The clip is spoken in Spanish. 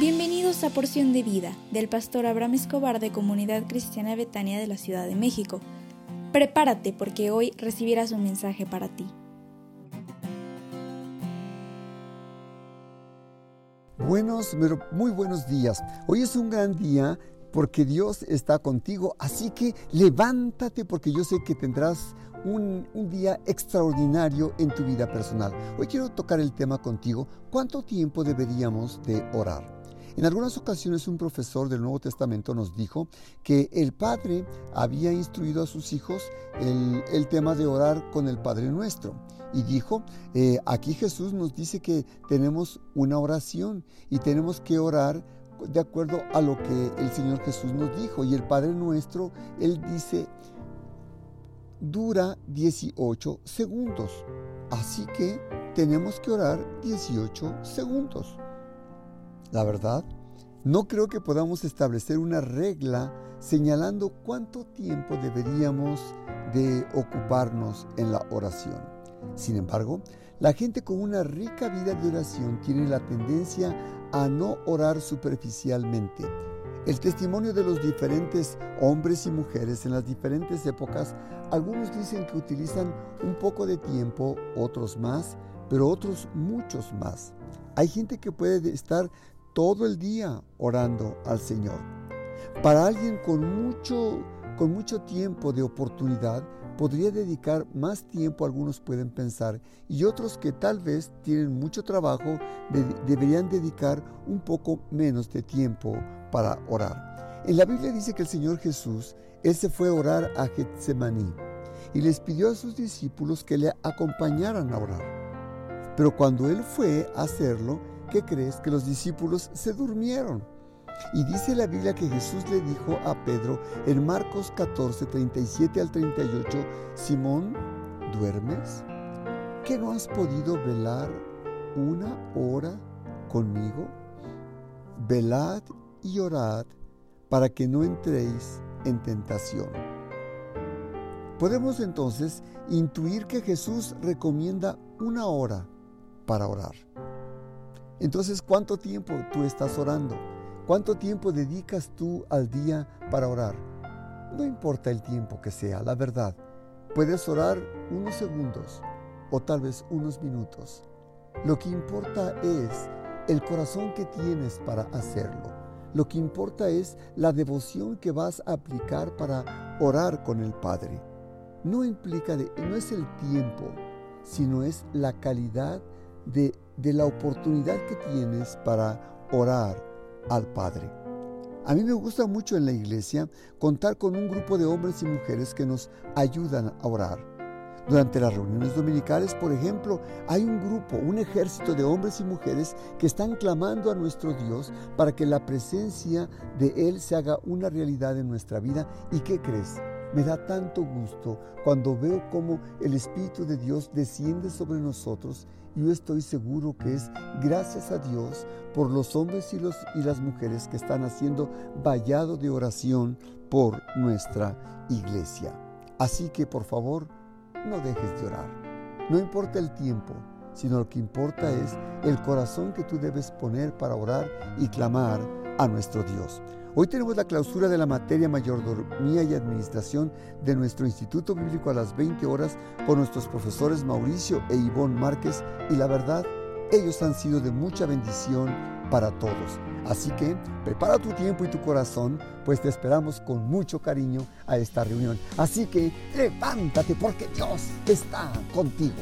Bienvenidos a Porción de Vida del pastor Abraham Escobar de Comunidad Cristiana Betania de la Ciudad de México. Prepárate porque hoy recibirás un mensaje para ti. Buenos, pero muy buenos días. Hoy es un gran día porque Dios está contigo, así que levántate porque yo sé que tendrás un, día extraordinario en tu vida personal. Hoy quiero tocar el tema contigo, ¿cuánto tiempo deberíamos de orar? En algunas ocasiones un profesor del Nuevo Testamento nos dijo que el Padre había instruido a sus hijos el, tema de orar con el Padre Nuestro. Y dijo, eh, aquí Jesús nos dice que tenemos una oración y tenemos que orar de acuerdo a lo que el Señor Jesús nos dijo. Y el Padre Nuestro, Él dice, dura 18 segundos. Así que tenemos que orar 18 segundos. La verdad, no creo que podamos establecer una regla señalando cuánto tiempo deberíamos de ocuparnos en la oración. Sin embargo, la gente con una rica vida de oración tiene la tendencia a no orar superficialmente. El testimonio de los diferentes hombres y mujeres en las diferentes épocas, algunos dicen que utilizan un poco de tiempo, otros más, pero otros muchos más. Hay gente que puede estar todo el día orando al Señor. Para alguien con mucho, con mucho tiempo de oportunidad, podría dedicar más tiempo, algunos pueden pensar, y otros que tal vez tienen mucho trabajo, deberían dedicar un poco menos de tiempo para orar. En la Biblia dice que el Señor Jesús, Él se fue a orar a Getsemaní y les pidió a sus discípulos que le acompañaran a orar. Pero cuando Él fue a hacerlo, ¿qué crees? Que los discípulos se durmieron. Y dice la Biblia que Jesús le dijo a Pedro en Marcos 14, 37 al 38, Simón, ¿duermes? ¿Que no has podido velar una hora conmigo? Velad y orad para que no entréis en tentación. Podemos entonces intuir que Jesús recomienda una hora para orar. Entonces, ¿cuánto tiempo tú estás orando? ¿Cuánto tiempo dedicas tú al día para orar? No importa el tiempo que sea, la verdad. Puedes orar unos segundos o tal vez unos minutos. Lo que importa es el corazón que tienes para hacerlo. Lo que importa es la devoción que vas a aplicar para orar con el Padre. No implica, no es el tiempo, sino es la calidad de, la oportunidad que tienes para orar al Padre. A mí me gusta mucho en la iglesia contar con un grupo de hombres y mujeres que nos ayudan a orar. Durante las reuniones dominicales, por ejemplo, hay un grupo, un ejército de hombres y mujeres que están clamando a nuestro Dios para que la presencia de Él se haga una realidad en nuestra vida. ¿Y qué crees? Me da tanto gusto cuando veo cómo el Espíritu de Dios desciende sobre nosotros yo estoy seguro que es gracias a Dios por los hombres y, los, y las mujeres que están haciendo vallado de oración por nuestra iglesia. Así que por favor, no dejes de orar. No importa el tiempo, sino lo que importa es el corazón que tú debes poner para orar y clamar a nuestro Dios. Hoy tenemos la clausura de la materia mayordomía y administración de nuestro Instituto Bíblico a las 20 horas con nuestros profesores Mauricio e Ivonne Márquez y la verdad, ellos han sido de mucha bendición para todos. Así que prepara tu tiempo y tu corazón, pues te esperamos con mucho cariño a esta reunión. Así que levántate porque Dios está contigo.